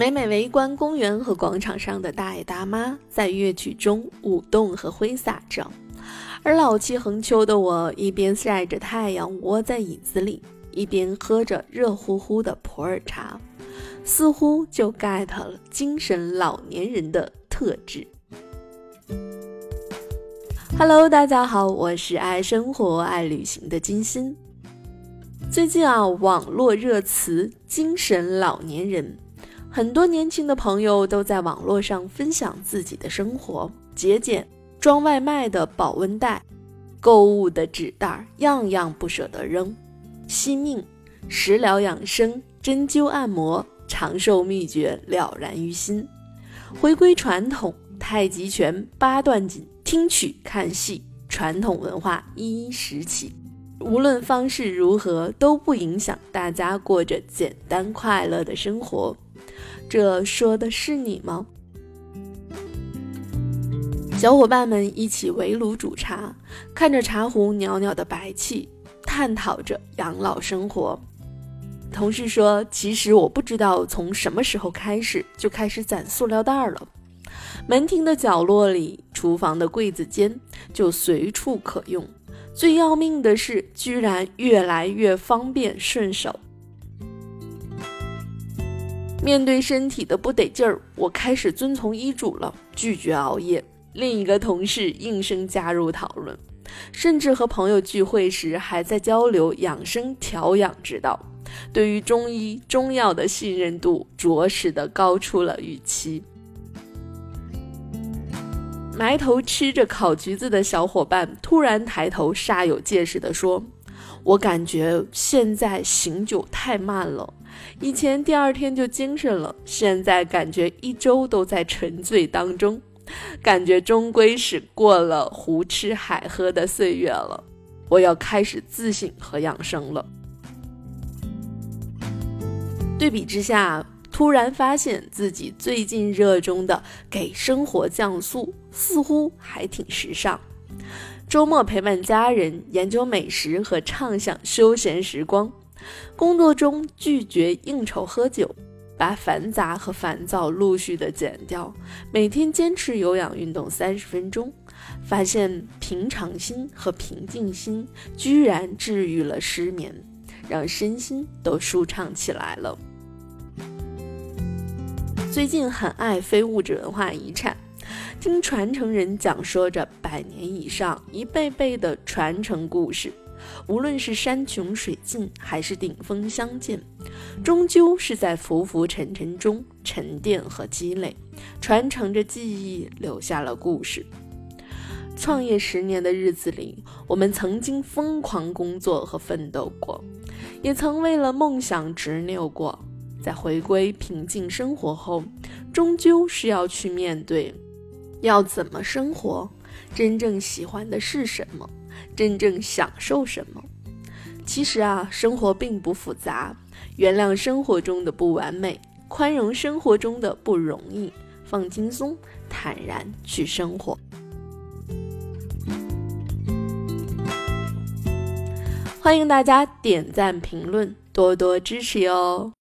每每围观公园和广场上的大爷大妈在乐曲中舞动和挥洒着，而老气横秋的我一边晒着太阳窝在椅子里，一边喝着热乎乎的普洱茶，似乎就 get 了精神老年人的特质。Hello，大家好，我是爱生活、爱旅行的金星。最近啊，网络热词“精神老年人”。很多年轻的朋友都在网络上分享自己的生活，节俭，装外卖的保温袋，购物的纸袋，样样不舍得扔。惜命，食疗养生，针灸按摩，长寿秘诀了然于心。回归传统，太极拳、八段锦，听曲看戏，传统文化一一拾起。无论方式如何，都不影响大家过着简单快乐的生活。这说的是你吗？小伙伴们一起围炉煮茶，看着茶壶袅袅的白气，探讨着养老生活。同事说：“其实我不知道从什么时候开始就开始攒塑料袋了。门厅的角落里，厨房的柜子间就随处可用。最要命的是，居然越来越方便顺手。”面对身体的不得劲儿，我开始遵从医嘱了，拒绝熬夜。另一个同事应声加入讨论，甚至和朋友聚会时还在交流养生调养之道，对于中医中药的信任度着实的高出了预期。埋头吃着烤橘子的小伙伴突然抬头，煞有介事地说：“我感觉现在醒酒太慢了。”以前第二天就精神了，现在感觉一周都在沉醉当中，感觉终归是过了胡吃海喝的岁月了。我要开始自省和养生了。对比之下，突然发现自己最近热衷的给生活降速，似乎还挺时尚。周末陪伴家人研究美食和畅享休闲时光。工作中拒绝应酬喝酒，把繁杂和烦躁陆续的减掉。每天坚持有氧运动三十分钟，发现平常心和平静心居然治愈了失眠，让身心都舒畅起来了。最近很爱非物质文化遗产，听传承人讲说着百年以上、一辈辈的传承故事。无论是山穷水尽还是顶峰相见，终究是在浮浮沉沉中沉淀和积累，传承着记忆，留下了故事。创业十年的日子里，我们曾经疯狂工作和奋斗过，也曾为了梦想执拗过。在回归平静生活后，终究是要去面对，要怎么生活，真正喜欢的是什么。真正享受什么？其实啊，生活并不复杂。原谅生活中的不完美，宽容生活中的不容易，放轻松，坦然去生活。欢迎大家点赞、评论，多多支持哟！